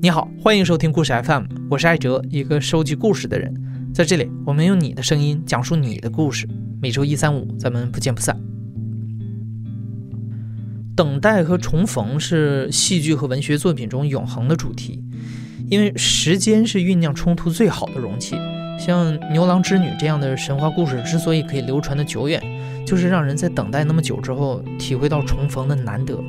你好，欢迎收听故事 FM，我是艾哲，一个收集故事的人。在这里，我们用你的声音讲述你的故事。每周一、三、五，咱们不见不散。等待和重逢是戏剧和文学作品中永恒的主题，因为时间是酝酿冲突最好的容器。像牛郎织女这样的神话故事之所以可以流传的久远，就是让人在等待那么久之后，体会到重逢的难得。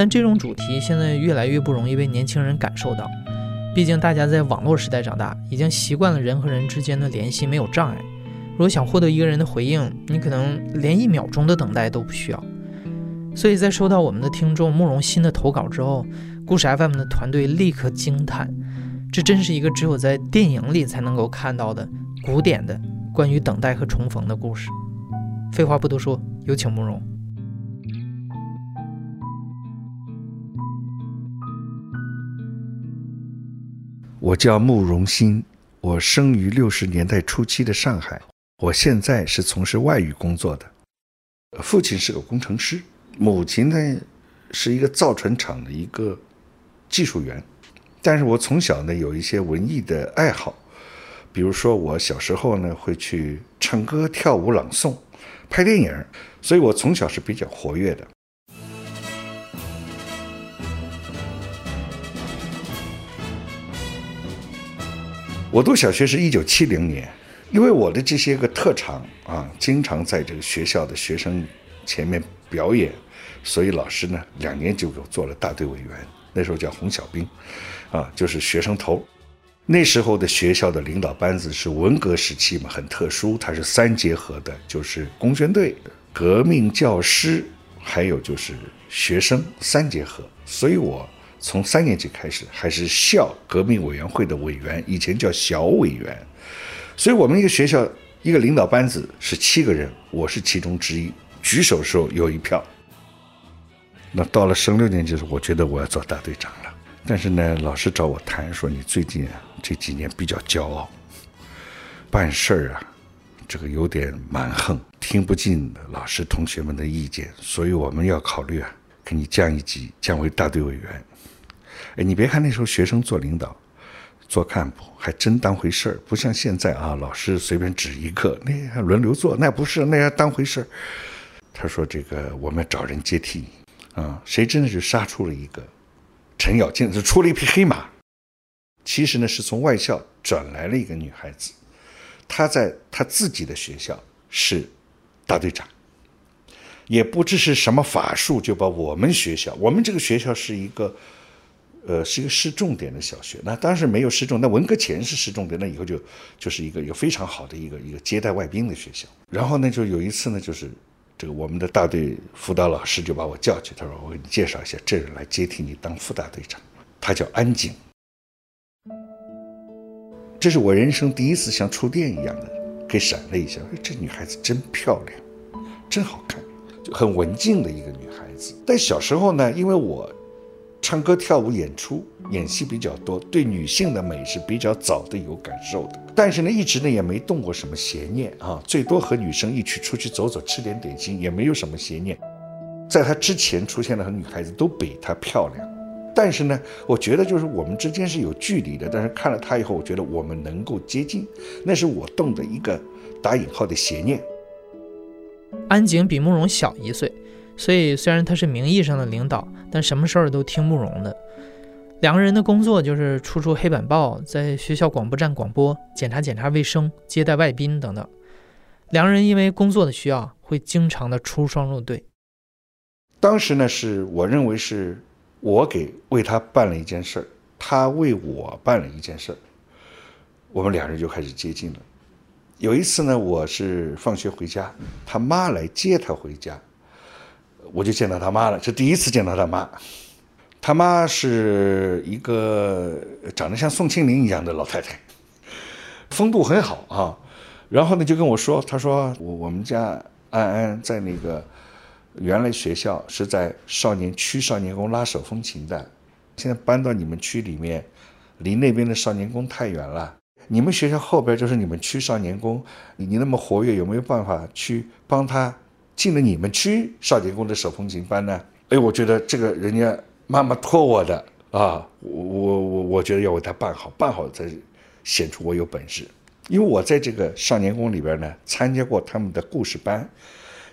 但这种主题现在越来越不容易被年轻人感受到，毕竟大家在网络时代长大，已经习惯了人和人之间的联系没有障碍。如果想获得一个人的回应，你可能连一秒钟的等待都不需要。所以在收到我们的听众慕容新的投稿之后，故事 FM 的团队立刻惊叹：这真是一个只有在电影里才能够看到的古典的关于等待和重逢的故事。废话不多说，有请慕容。我叫慕容新，我生于六十年代初期的上海。我现在是从事外语工作的，父亲是个工程师，母亲呢是一个造船厂的一个技术员。但是我从小呢有一些文艺的爱好，比如说我小时候呢会去唱歌、跳舞、朗诵、拍电影，所以我从小是比较活跃的。我读小学是一九七零年，因为我的这些个特长啊，经常在这个学校的学生前面表演，所以老师呢两年就给我做了大队委员，那时候叫红小兵，啊，就是学生头。那时候的学校的领导班子是文革时期嘛，很特殊，它是三结合的，就是工宣队、革命教师，还有就是学生三结合，所以我。从三年级开始，还是校革命委员会的委员，以前叫小委员，所以我们一个学校一个领导班子是七个人，我是其中之一，举手时候有一票。那到了升六年级的时候，我觉得我要做大队长了，但是呢，老师找我谈说，你最近啊这几年比较骄傲，办事儿啊，这个有点蛮横，听不进老师同学们的意见，所以我们要考虑啊，给你降一级，降为大队委员。哎，你别看那时候学生做领导、做干部还真当回事儿，不像现在啊，老师随便指一个，那还轮流做，那不是，那还当回事儿。他说：“这个我们找人接替你啊，谁真的是杀出了一个程咬金，是出了一匹黑马。其实呢，是从外校转来了一个女孩子，她在她自己的学校是大队长，也不知是什么法术，就把我们学校，我们这个学校是一个。”呃，是一个市重点的小学，那当时没有市重，那文革前是市重点，那以后就就是一个一个非常好的一个一个接待外宾的学校。然后呢，就有一次呢，就是这个我们的大队辅导老师就把我叫去，他说：“我给你介绍一下，这人来接替你当副大队长，他叫安景。”这是我人生第一次像触电一样的给闪了一下，这女孩子真漂亮，真好看，就很文静的一个女孩子。但小时候呢，因为我。唱歌、跳舞、演出、演戏比较多，对女性的美是比较早的有感受的。但是呢，一直呢也没动过什么邪念啊，最多和女生一起出去走走，吃点点心，也没有什么邪念。在他之前出现的很女孩子都比她漂亮，但是呢，我觉得就是我们之间是有距离的。但是看了她以后，我觉得我们能够接近，那是我动的一个打引号的邪念。安景比慕容小一岁。所以，虽然他是名义上的领导，但什么事儿都听慕容的。两个人的工作就是出出黑板报，在学校广播站广播，检查检查卫生，接待外宾等等。两个人因为工作的需要，会经常的出双入对。当时呢，是我认为是我给为他办了一件事儿，他为我办了一件事儿，我们两人就开始接近了。有一次呢，我是放学回家，他妈来接他回家。我就见到他妈了，是第一次见到他妈。他妈是一个长得像宋庆龄一样的老太太，风度很好啊。然后呢，就跟我说，他说我我们家安安在那个原来学校是在少年区少年宫拉手风琴的，现在搬到你们区里面，离那边的少年宫太远了。你们学校后边就是你们区少年宫，你那么活跃，有没有办法去帮他？进了你们区少年宫的手风琴班呢？哎，我觉得这个人家妈妈托我的，啊，我我我我觉得要为他办好，办好才显出我有本事。因为我在这个少年宫里边呢，参加过他们的故事班，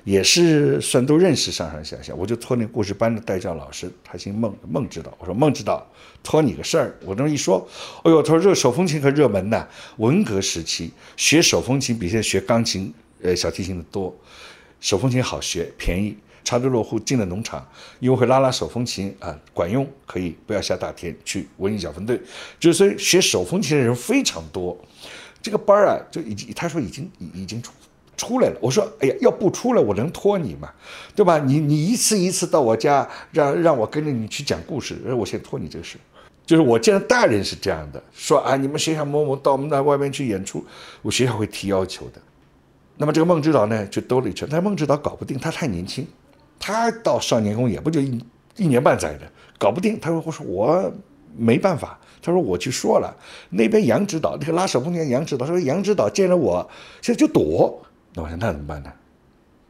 也是算都认识上上下下。我就托那故事班的代教老师，他姓孟，孟指导。我说孟指导，托你个事儿。我这么一说，哎呦，他说这手风琴可热门呐，文革时期学手风琴比现在学钢琴、呃小提琴的多。手风琴好学，便宜。查德落户进了农场，因为会拉拉手风琴啊，管用，可以不要下大田去文艺小分队。就是说学手风琴的人非常多。这个班儿啊，就已经他说已经已经出出来了。我说，哎呀，要不出来，我能托你吗？对吧？你你一次一次到我家，让让我跟着你去讲故事，我先托你这个事。就是我见到大人是这样的，说啊，你们学校某某到我们那外面去演出，我学校会提要求的。那么这个孟指导呢，就兜了一圈，但孟指导搞不定，他太年轻。他到少年宫也不就一一年半载的，搞不定。他说：“我说我没办法。”他说：“我去说了，那边杨指导那个拉手风琴杨指导说杨指导见了我现在就躲。”那我说那怎么办呢？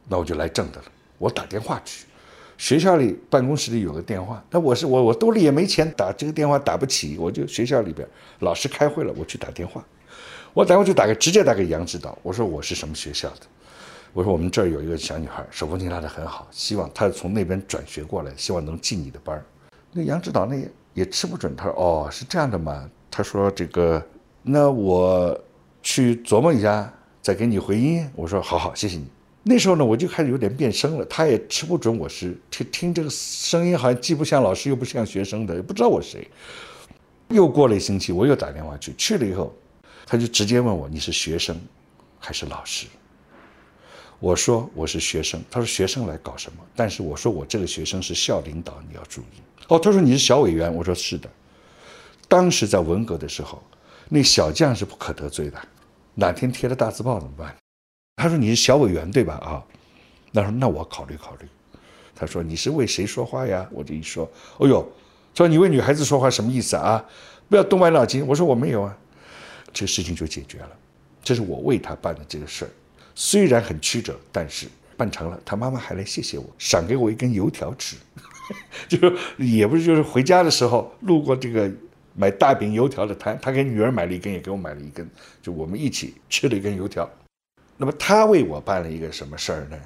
那我就来正的了。我打电话去，学校里办公室里有个电话。那我是我我兜里也没钱打这个电话打不起，我就学校里边老师开会了，我去打电话。我打过去打给直接打给杨指导，我说我是什么学校的。我说我们这儿有一个小女孩，手风琴拉得很好，希望她从那边转学过来，希望能进你的班儿。那杨指导那也吃不准，他说：“哦，是这样的吗？”他说：“这个，那我去琢磨一下，再给你回音。”我说：“好好，谢谢你。”那时候呢，我就开始有点变声了，他也吃不准我是听听这个声音，好像既不像老师又不像学生的，也不知道我谁。又过了一星期，我又打电话去，去了以后，他就直接问我：“你是学生还是老师？”我说我是学生，他说学生来搞什么？但是我说我这个学生是校领导，你要注意。哦，他说你是小委员，我说是的。当时在文革的时候，那小将是不可得罪的，哪天贴了大字报怎么办？他说你是小委员对吧？啊，那说那我考虑考虑。他说你是为谁说话呀？我这一说，哦呦，说你为女孩子说话什么意思啊？不要动歪脑筋。我说我没有啊，这个事情就解决了。这是我为他办的这个事儿。虽然很曲折，但是办成了。他妈妈还来谢谢我，赏给我一根油条吃，就是也不是就是回家的时候路过这个买大饼油条的摊，他给女儿买了一根，也给我买了一根，就我们一起吃了一根油条。那么他为我办了一个什么事儿呢？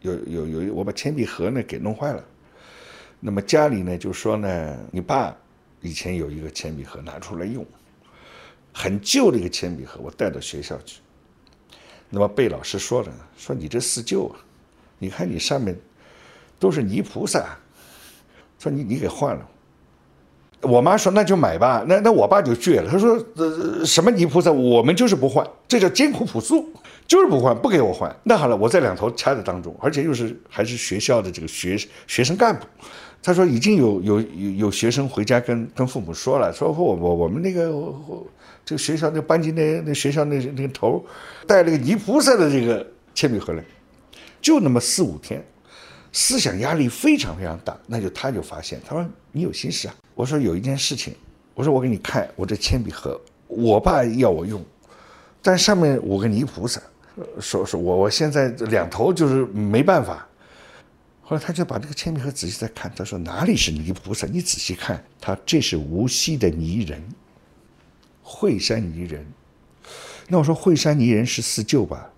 有有有，我把铅笔盒呢给弄坏了。那么家里呢就说呢，你爸以前有一个铅笔盒拿出来用，很旧的一个铅笔盒，我带到学校去。那么被老师说了，说你这四旧啊，你看你上面都是泥菩萨，说你你给换了。我妈说那就买吧，那那我爸就倔了，他说呃什么泥菩萨，我们就是不换，这叫艰苦朴素，就是不换，不给我换。那好了，我在两头掐在当中，而且又是还是学校的这个学学生干部，他说已经有有有有学生回家跟跟父母说了，说我我我们那个。这个学校那班级那那学校那那个头带了个泥菩萨的这个铅笔盒来，就那么四五天，思想压力非常非常大。那就他就发现，他说你有心事啊。我说有一件事情，我说我给你看我这铅笔盒，我爸要我用，但上面五个泥菩萨，说说我我现在两头就是没办法。后来他就把这个铅笔盒仔细再看，他说哪里是泥菩萨？你仔细看，他这是无锡的泥人。惠山泥人，那我说惠山泥人是四舅吧？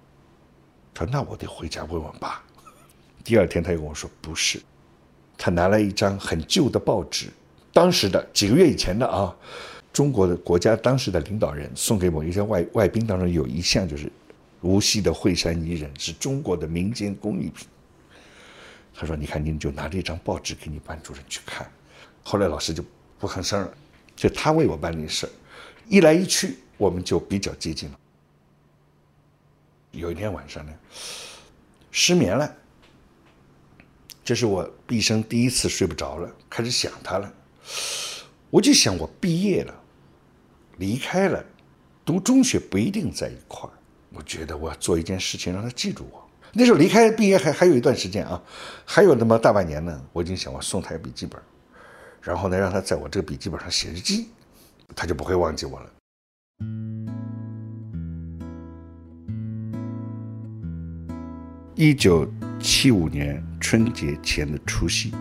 他说那我得回家问问爸。第二天他又跟我说不是，他拿来一张很旧的报纸，当时的几个月以前的啊，中国的国家当时的领导人送给某一些外外宾当中有一项就是无锡的惠山泥人是中国的民间工艺品。他说你看你就拿这张报纸给你班主任去看。后来老师就不吭声了，就他为我办这事。一来一去，我们就比较接近了。有一天晚上呢，失眠了，这是我毕生第一次睡不着了，开始想他了。我就想，我毕业了，离开了，读中学不一定在一块儿。我觉得我要做一件事情，让他记住我。那时候离开毕业还还有一段时间啊，还有那么大半年呢。我已经想，我送他笔记本，然后呢，让他在我这个笔记本上写日记。他就不会忘记我了。一九七五年春节前的除夕，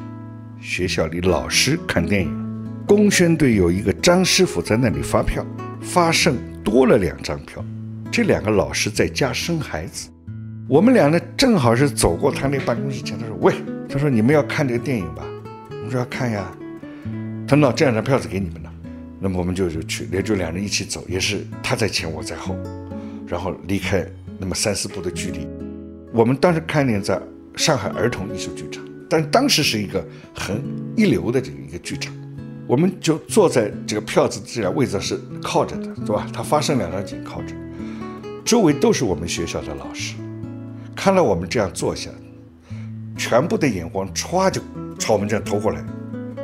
学校里老师看电影，工宣队有一个张师傅在那里发票，发剩多了两张票。这两个老师在家生孩子，我们俩呢正好是走过他那办公室前，他说：“喂，他说你们要看这个电影吧？”我们说要看呀。他说：“这两张票子给你们了。”那么我们就就去，也就两人一起走，也是他在前我在后，然后离开那么三四步的距离。我们当时看见在上海儿童艺术剧场，但当时是一个很一流的这个一个剧场，我们就坐在这个票子这样位置是靠着的，对吧？他发生两张紧靠着。周围都是我们学校的老师，看到我们这样坐下，全部的眼光歘就朝我们这样投过来，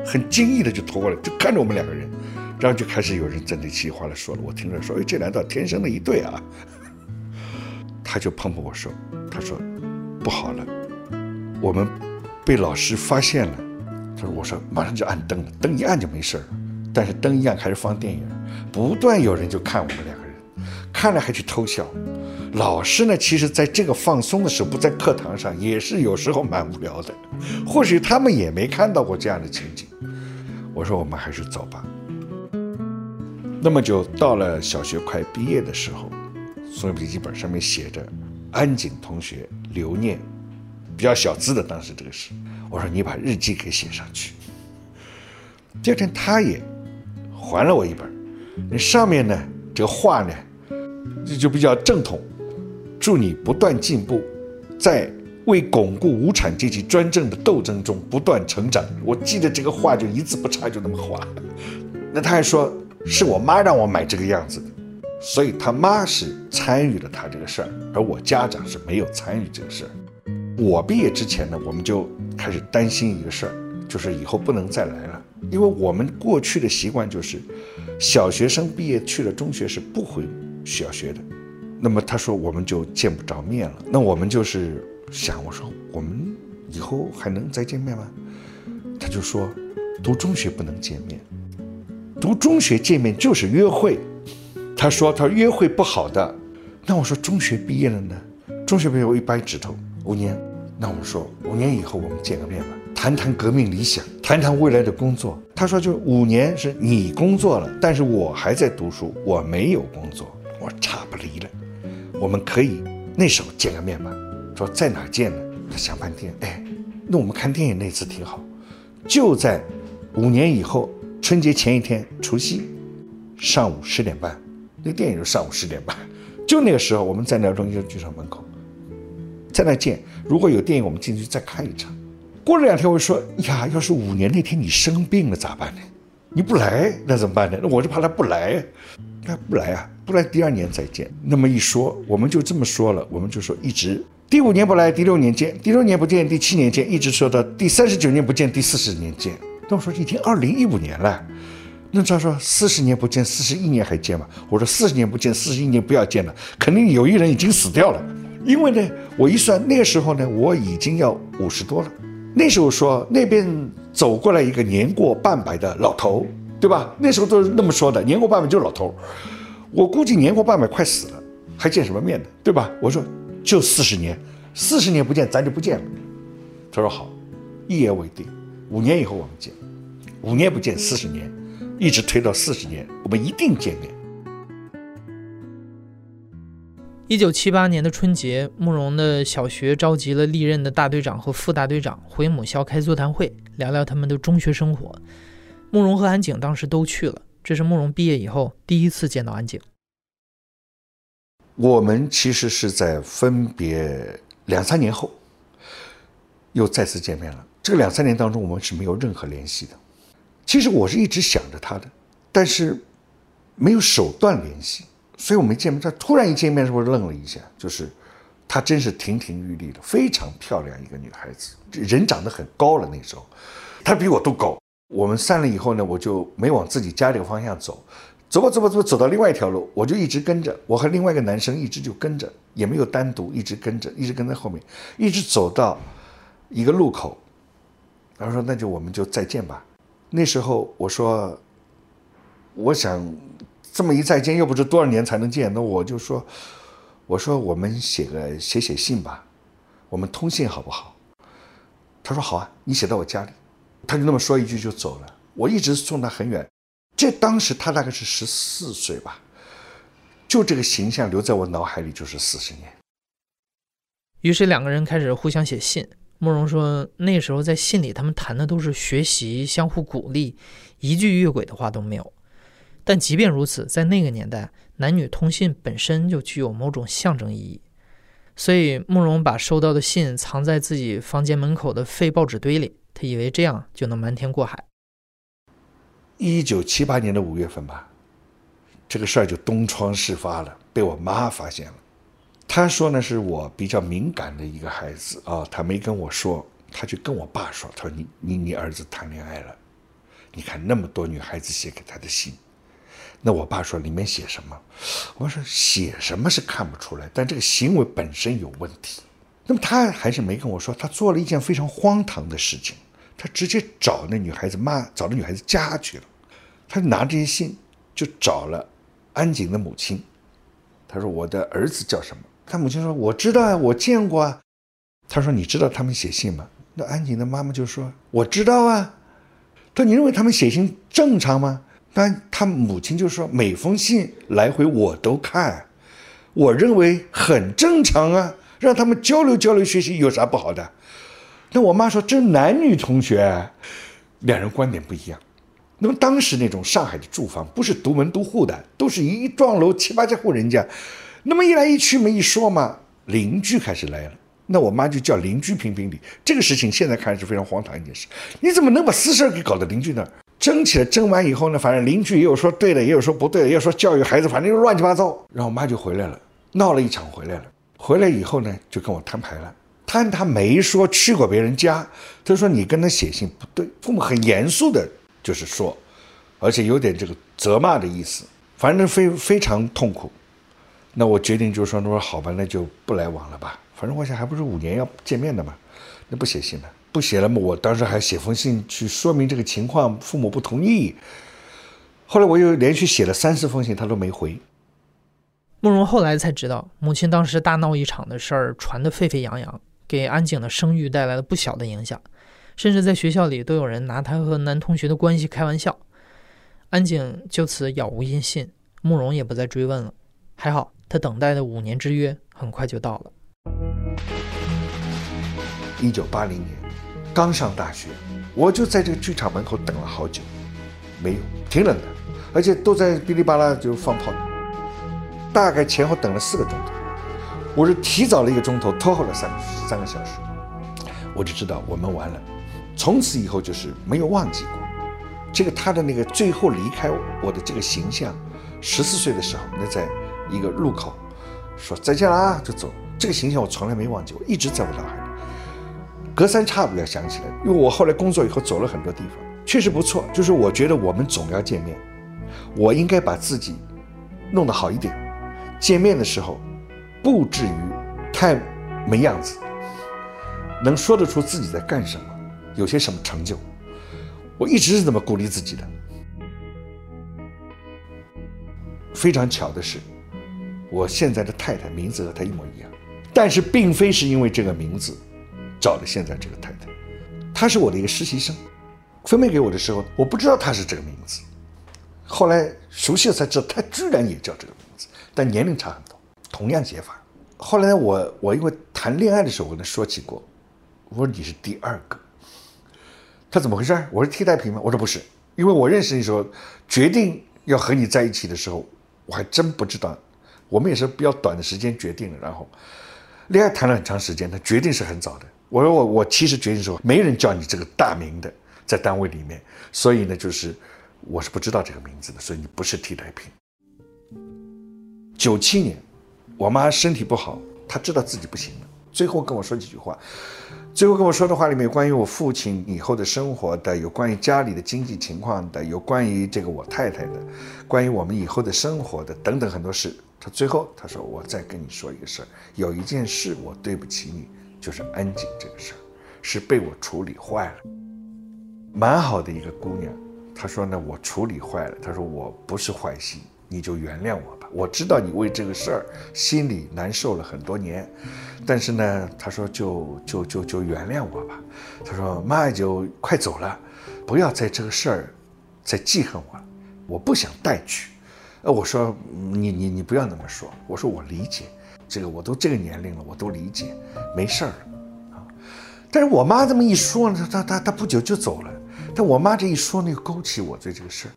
很惊异的就投过来，就看着我们两个人，然后就开始有人在那稀里哗啦说了。我听着说，哎，这难道天生的一对啊？他就碰碰我说，他说不好了，我们被老师发现了。他说，我说马上就按灯了，灯一按就没事了。但是灯一按开始放电影，不断有人就看我们两个。看了还去偷笑，老师呢？其实在这个放松的时候，不在课堂上，也是有时候蛮无聊的。或许他们也没看到过这样的情景。我说我们还是走吧。那么就到了小学快毕业的时候，所有笔记本上面写着安井同学留念，比较小字的。当时这个是，我说你把日记给写上去。第二天他也还了我一本，那上面呢这个话呢？这就比较正统，祝你不断进步，在为巩固无产阶级专政的斗争中不断成长。我记得这个话就一字不差，就那么画。那他还说是我妈让我买这个样子的，所以他妈是参与了他这个事儿，而我家长是没有参与这个事儿。我毕业之前呢，我们就开始担心一个事儿，就是以后不能再来了，因为我们过去的习惯就是，小学生毕业去了中学是不回。需要学的，那么他说我们就见不着面了。那我们就是想，我说我们以后还能再见面吗？他就说，读中学不能见面，读中学见面就是约会。他说他约会不好的。那我说中学毕业了呢？中学毕业我一掰指头，五年。那我们说五年以后我们见个面吧，谈谈革命理想，谈谈未来的工作。他说就五年是你工作了，但是我还在读书，我没有工作。我差不离了，我们可以那时候见个面吧。说在哪见呢？他想半天，哎，那我们看电影那次挺好，就在五年以后春节前一天除夕上午十点半，那电影就上午十点半，就那个时候我们在那中央剧场门口，在那见。如果有电影，我们进去再看一场。过了两天，我说呀，要是五年那天你生病了咋办呢？你不来那怎么办呢？那我就怕他不来，他不来啊。不来，第二年再见。那么一说，我们就这么说了，我们就说一直第五年不来，第六年见，第六年不见，第七年见，一直说到第三十九年不见，第四十年见。那我说已经二零一五年了，那他说四十年不见，四十一年还见吗？我说四十年不见，四十一年不要见了，肯定有一人已经死掉了。因为呢，我一算那个时候呢，我已经要五十多了。那时候说那边走过来一个年过半百的老头，对吧？那时候都是那么说的，年过半百就是老头。我估计年过半百快死了，还见什么面呢？对吧？我说就四十年，四十年不见，咱就不见了。他说好，一言为定，五年以后我们见，五年不见，四十年，一直推到四十年，我们一定见面。一九七八年的春节，慕容的小学召集了历任的大队长和副大队长回母校开座谈会，聊聊他们的中学生活。慕容和安景当时都去了。这是慕容毕业以后第一次见到安景。我们其实是在分别两三年后，又再次见面了。这个两三年当中，我们是没有任何联系的。其实我是一直想着他的，但是没有手段联系，所以我没见面。他突然一见面，是不是愣了一下？就是她真是亭亭玉立的，非常漂亮一个女孩子，人长得很高了。那时候，她比我都高。我们散了以后呢，我就没往自己家这个方向走，走吧走吧走吧，走到另外一条路，我就一直跟着，我和另外一个男生一直就跟着，也没有单独一直跟着，一直跟在后面，一直走到一个路口，然后说那就我们就再见吧。那时候我说，我想这么一再见又不知多少年才能见，那我就说，我说我们写个写写信吧，我们通信好不好？他说好啊，你写到我家里。他就那么说一句就走了。我一直送他很远。这当时他大概是十四岁吧，就这个形象留在我脑海里就是四十年。于是两个人开始互相写信。慕容说，那时候在信里他们谈的都是学习、相互鼓励，一句越轨的话都没有。但即便如此，在那个年代，男女通信本身就具有某种象征意义。所以慕容把收到的信藏在自己房间门口的废报纸堆里，他以为这样就能瞒天过海。一九七八年的五月份吧，这个事儿就东窗事发了，被我妈发现了。她说呢，是我比较敏感的一个孩子啊，她没跟我说，她就跟我爸说，她说你你你儿子谈恋爱了，你看那么多女孩子写给他的信，那我爸说里面写什么？我说写什么是看不出来，但这个行为本身有问题。那么他还是没跟我说，他做了一件非常荒唐的事情，他直接找那女孩子妈，找那女孩子家去了，他拿这些信就找了安井的母亲，他说我的儿子叫什么？他母亲说：“我知道啊，我见过啊。”他说：“你知道他们写信吗？”那安井的妈妈就说：“我知道啊。”他说：“你认为他们写信正常吗？”那他母亲就说：“每封信来回我都看，我认为很正常啊，让他们交流交流学习有啥不好的？”那我妈说：“这男女同学，两人观点不一样。那么当时那种上海的住房不是独门独户的，都是一幢楼七八家户人家。”那么一来一去没，一说嘛，邻居开始来了。那我妈就叫邻居评评理。这个事情现在看是非常荒唐一件事。你怎么能把私事给搞到邻居那儿？争起来，争完以后呢，反正邻居也有说对的，也有说不对的，也有说教育孩子，反正就乱七八糟。然后我妈就回来了，闹了一场回来了。回来以后呢，就跟我摊牌了。摊他没说去过别人家，他说你跟他写信不对。父母很严肃的，就是说，而且有点这个责骂的意思，反正非非常痛苦。那我决定就说，那说好吧，那就不来往了吧。反正我想还不是五年要见面的嘛，那不写信了，不写了嘛。我当时还写封信去说明这个情况，父母不同意。后来我又连续写了三四封信，他都没回。慕容后来才知道，母亲当时大闹一场的事儿传得沸沸扬扬，给安景的声誉带来了不小的影响，甚至在学校里都有人拿他和男同学的关系开玩笑。安景就此杳无音信，慕容也不再追问了。还好。他等待的五年之约很快就到了。一九八零年，刚上大学，我就在这个剧场门口等了好久，没有，挺冷的，而且都在哔哩吧啦就放炮，大概前后等了四个钟头。我是提早了一个钟头，拖后了三三个小时，我就知道我们完了。从此以后就是没有忘记过这个他的那个最后离开我的这个形象。十四岁的时候，那在。一个路口，说再见了啊，就走。这个形象我从来没忘记，我一直在我脑海里，隔三差五要想起来。因为我后来工作以后走了很多地方，确实不错。就是我觉得我们总要见面，我应该把自己弄得好一点，见面的时候不至于太没样子，能说得出自己在干什么，有些什么成就。我一直是这么鼓励自己的。非常巧的是。我现在的太太名字和她一模一样，但是并非是因为这个名字找的现在这个太太，她是我的一个实习生，分配给我的时候我不知道她是这个名字，后来熟悉了才知道她居然也叫这个名字，但年龄差很多，同样写法。后来呢，我我因为谈恋爱的时候我跟他说起过，我说你是第二个，他怎么回事？我是替代品吗？我说不是，因为我认识你时候决定要和你在一起的时候，我还真不知道。我们也是比较短的时间决定了，然后恋爱谈了很长时间，他决定是很早的。我说我我其实决定的时候，没人叫你这个大名的，在单位里面，所以呢，就是我是不知道这个名字的，所以你不是替代品。九七年，我妈身体不好，她知道自己不行了，最后跟我说几句话。最后跟我说的话里面有关于我父亲以后的生活的，有关于家里的经济情况的，有关于这个我太太的，关于我们以后的生活的等等很多事。他最后他说：“我再跟你说一个事儿，有一件事我对不起你，就是安静这个事儿，是被我处理坏了。蛮好的一个姑娘，她说呢，我处理坏了。她说我不是坏心，你就原谅我吧。我知道你为这个事儿心里难受了很多年，但是呢，她说就就就就原谅我吧。她说妈就快走了，不要在这个事儿再记恨我了，我不想带去。呃，我说你你你不要那么说，我说我理解，这个我都这个年龄了，我都理解，没事儿啊。但是我妈这么一说呢，她她她不久就走了。但我妈这一说呢，又勾起我对这个事儿。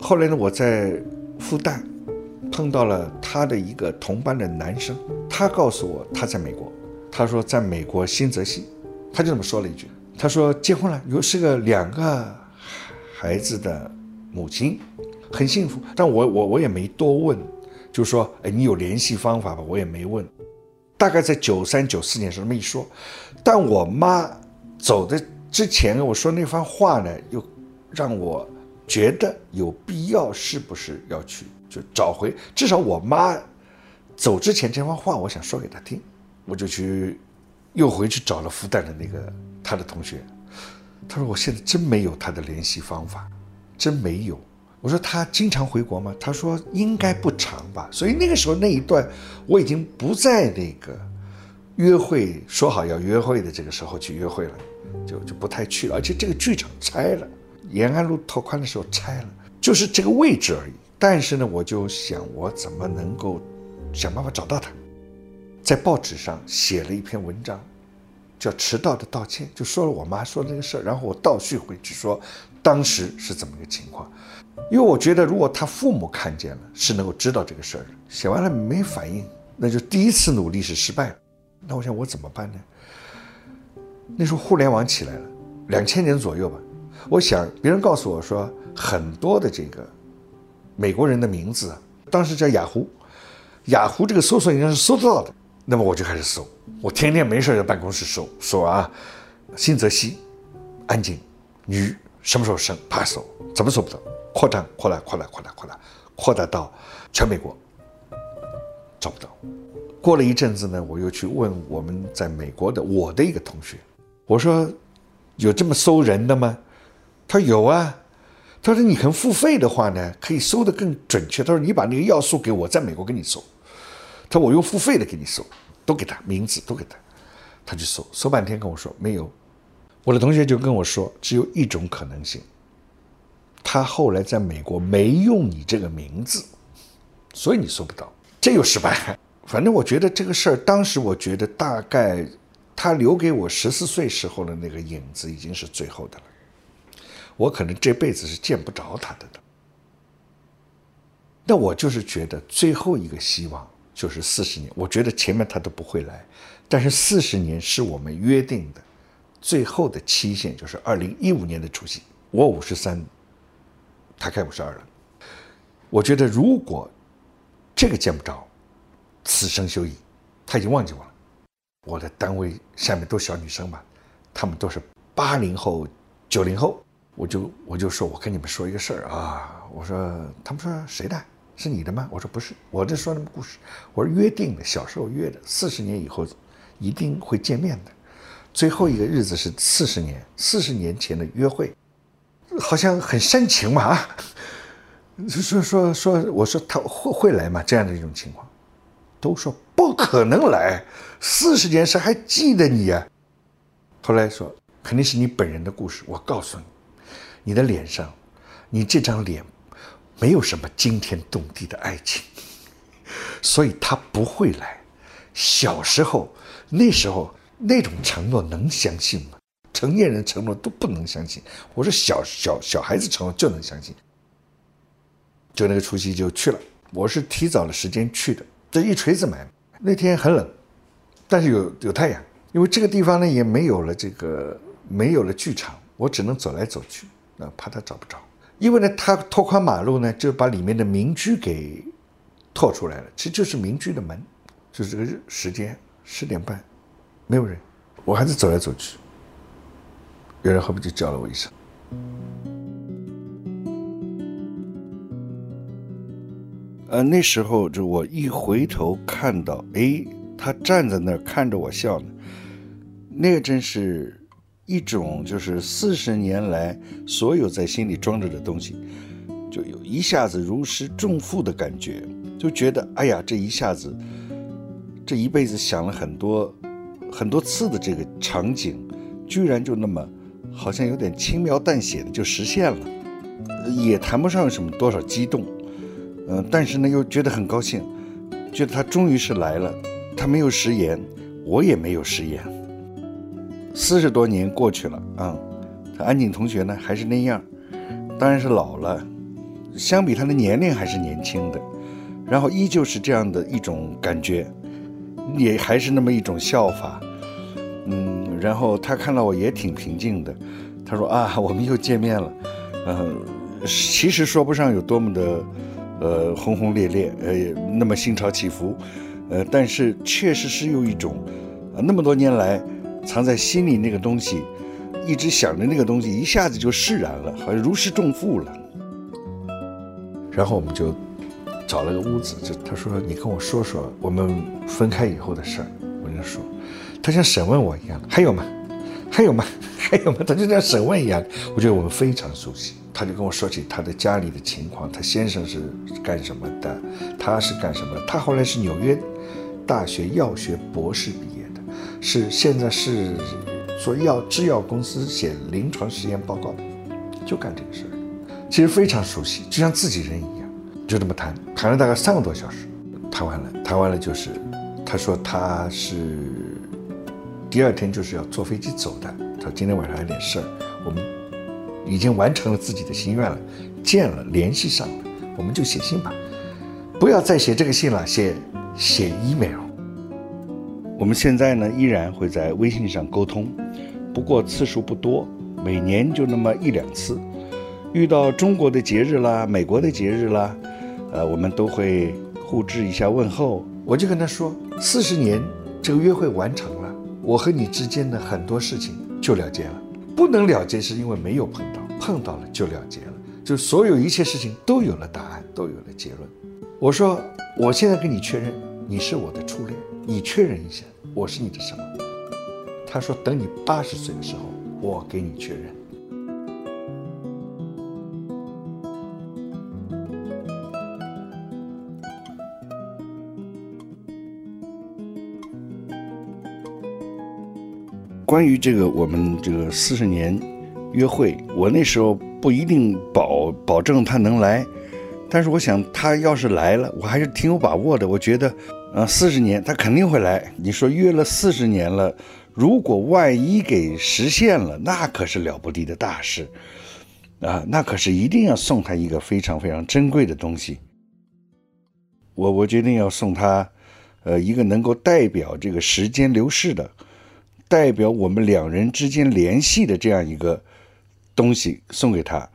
后来呢，我在复旦碰到了他的一个同班的男生，他告诉我他在美国，他说在美国新泽西，他就这么说了一句，他说结婚了，有是个两个孩子的母亲。很幸福，但我我我也没多问，就说，哎，你有联系方法吧？我也没问。大概在九三九四年时候那么一说，但我妈走的之前，我说那番话呢，又让我觉得有必要，是不是要去就找回？至少我妈走之前这番话，我想说给她听，我就去又回去找了复旦的那个他的同学，他说我现在真没有他的联系方法，真没有。我说他经常回国吗？他说应该不长吧。所以那个时候那一段我已经不在那个约会说好要约会的这个时候去约会了，就就不太去了。而且这个剧场拆了，延安路拓宽的时候拆了，就是这个位置而已。但是呢，我就想我怎么能够想办法找到他，在报纸上写了一篇文章，叫《迟到的道歉》，就说了我妈说的那个事儿，然后我倒叙回去说当时是怎么个情况。因为我觉得，如果他父母看见了，是能够知道这个事儿的。写完了没反应，那就第一次努力是失败了。那我想我怎么办呢？那时候互联网起来了，两千年左右吧。我想别人告诉我说，很多的这个美国人的名字，当时叫雅虎，雅虎这个搜索应该是搜得到的。那么我就开始搜，我天天没事在办公室搜，搜啊，新泽西，安静，女，什么时候生，啪搜，怎么搜不到？扩张，扩大，扩大，扩大，扩大，扩大到全美国，找不到。过了一阵子呢，我又去问我们在美国的我的一个同学，我说有这么搜人的吗？他说有啊。他说你肯付费的话呢，可以搜得更准确。他说你把那个要素给我，在美国给你搜。他说我用付费的给你搜，都给他名字，都给他。他就搜，搜半天跟我说没有。我的同学就跟我说，只有一种可能性。他后来在美国没用你这个名字，所以你搜不到，这又失败。反正我觉得这个事儿，当时我觉得大概他留给我十四岁时候的那个影子已经是最后的了，我可能这辈子是见不着他的的。那我就是觉得最后一个希望就是四十年，我觉得前面他都不会来，但是四十年是我们约定的最后的期限，就是二零一五年的除夕，我五十三。他开五十二了，我觉得如果这个见不着，此生休矣。他已经忘记我了。我的单位下面都小女生嘛，她们都是八零后、九零后。我就我就说，我跟你们说一个事儿啊。我说，他们说谁的？是你的吗？我说不是，我在说那么故事。我说约定的，小时候约的，四十年以后一定会见面的。最后一个日子是四十年，四十年前的约会。好像很煽情嘛啊，说说说，我说他会会来吗？这样的一种情况，都说不可能来。四十年谁还记得你呀？后来说肯定是你本人的故事。我告诉你，你的脸上，你这张脸，没有什么惊天动地的爱情，所以他不会来。小时候那时候那种承诺能相信吗？成年人承诺都不能相信，我说小小小孩子承诺就能相信，就那个除夕就去了。我是提早了时间去的，这一锤子买卖。那天很冷，但是有有太阳，因为这个地方呢也没有了这个没有了剧场，我只能走来走去，啊，怕他找不着。因为呢，他拓宽马路呢，就把里面的民居给拓出来了，其实就是民居的门。就是这个时间十点半，没有人，我还是走来走去。有人后面就叫了我一声，呃，那时候就我一回头看到，哎，他站在那儿看着我笑呢，那个真是一种就是四十年来所有在心里装着的东西，就有一下子如释重负的感觉，就觉得哎呀，这一下子，这一辈子想了很多很多次的这个场景，居然就那么。好像有点轻描淡写的就实现了，也谈不上什么多少激动，嗯，但是呢又觉得很高兴，觉得他终于是来了，他没有食言，我也没有食言。四十多年过去了啊，他安井同学呢还是那样，当然是老了，相比他的年龄还是年轻的，然后依旧是这样的一种感觉，也还是那么一种笑法，嗯，然后他看到我也挺平静的，他说啊，我们又见面了，嗯。其实说不上有多么的，呃，轰轰烈烈，呃，那么心潮起伏，呃，但是确实是有一种，呃，那么多年来藏在心里那个东西，一直想着那个东西，一下子就释然了，好像如释重负了。然后我们就找了个屋子，就他说：“你跟我说说我们分开以后的事儿。”我就说，他像审问我一样，还有吗？还有吗？还有吗？他就像审问一样。我觉得我们非常熟悉。他就跟我说起他的家里的情况，他先生是干什么的，他是干什么的？他后来是纽约大学药学博士毕业，是现在是做药制药公司写临床实验报告，就干这个事儿。其实非常熟悉，就像自己人一样，就这么谈，谈了大概三个多小时，谈完了，谈完了就是他说他是第二天就是要坐飞机走的，他今天晚上有点事儿，我们。已经完成了自己的心愿了，见了，联系上了，我们就写信吧，不要再写这个信了，写写 email。我们现在呢依然会在微信上沟通，不过次数不多，每年就那么一两次。遇到中国的节日啦，美国的节日啦，呃，我们都会互致一下问候。我就跟他说，四十年这个约会完成了，我和你之间的很多事情就了结了。不能了结，是因为没有碰到，碰到了就了结了，就所有一切事情都有了答案，都有了结论。我说，我现在跟你确认，你是我的初恋，你确认一下，我是你的什么？他说，等你八十岁的时候，我给你确认。关于这个我们这个四十年约会，我那时候不一定保保证他能来，但是我想他要是来了，我还是挺有把握的。我觉得，啊，四十年他肯定会来。你说约了四十年了，如果万一给实现了，那可是了不得的大事啊！那可是一定要送他一个非常非常珍贵的东西。我我决定要送他，呃，一个能够代表这个时间流逝的。代表我们两人之间联系的这样一个东西送给他，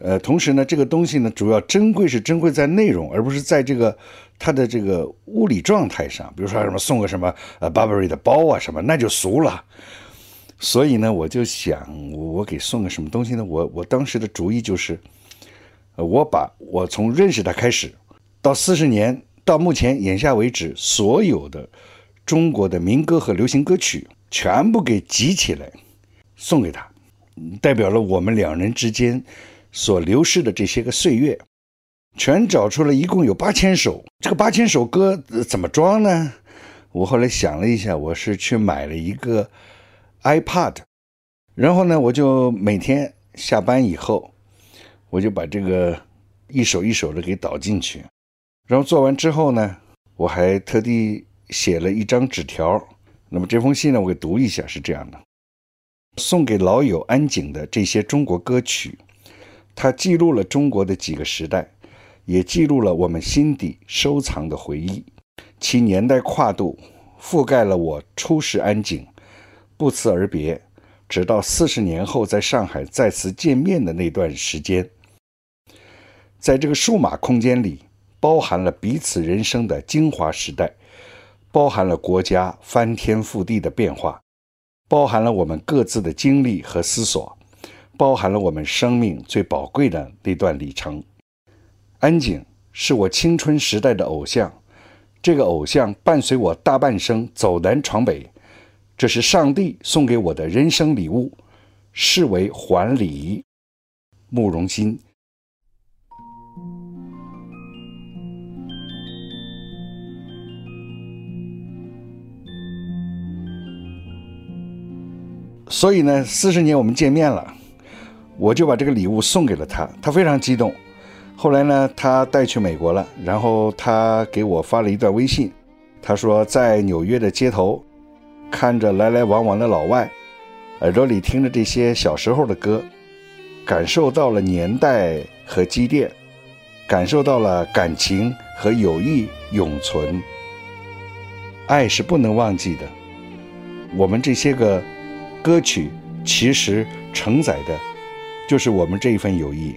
呃，同时呢，这个东西呢，主要珍贵是珍贵在内容，而不是在这个它的这个物理状态上。比如说什么送个什么呃 Burberry 的包啊什么，那就俗了。所以呢，我就想，我给送个什么东西呢？我我当时的主意就是，呃，我把我从认识他开始到四十年到目前眼下为止所有的中国的民歌和流行歌曲。全部给集起来，送给他，代表了我们两人之间所流逝的这些个岁月，全找出了一共有八千首。这个八千首歌怎么装呢？我后来想了一下，我是去买了一个 iPad，然后呢，我就每天下班以后，我就把这个一首一首的给导进去，然后做完之后呢，我还特地写了一张纸条。那么这封信呢，我给读一下，是这样的：送给老友安井的这些中国歌曲，它记录了中国的几个时代，也记录了我们心底收藏的回忆。其年代跨度覆盖了我初识安井，不辞而别，直到四十年后在上海再次见面的那段时间。在这个数码空间里，包含了彼此人生的精华时代。包含了国家翻天覆地的变化，包含了我们各自的经历和思索，包含了我们生命最宝贵的那段里程。安井是我青春时代的偶像，这个偶像伴随我大半生走南闯北，这是上帝送给我的人生礼物，视为还礼。慕容欣。所以呢，四十年我们见面了，我就把这个礼物送给了他，他非常激动。后来呢，他带去美国了，然后他给我发了一段微信，他说在纽约的街头，看着来来往往的老外，耳朵里听着这些小时候的歌，感受到了年代和积淀，感受到了感情和友谊永存。爱是不能忘记的。我们这些个歌曲，其实承载的，就是我们这一份友谊。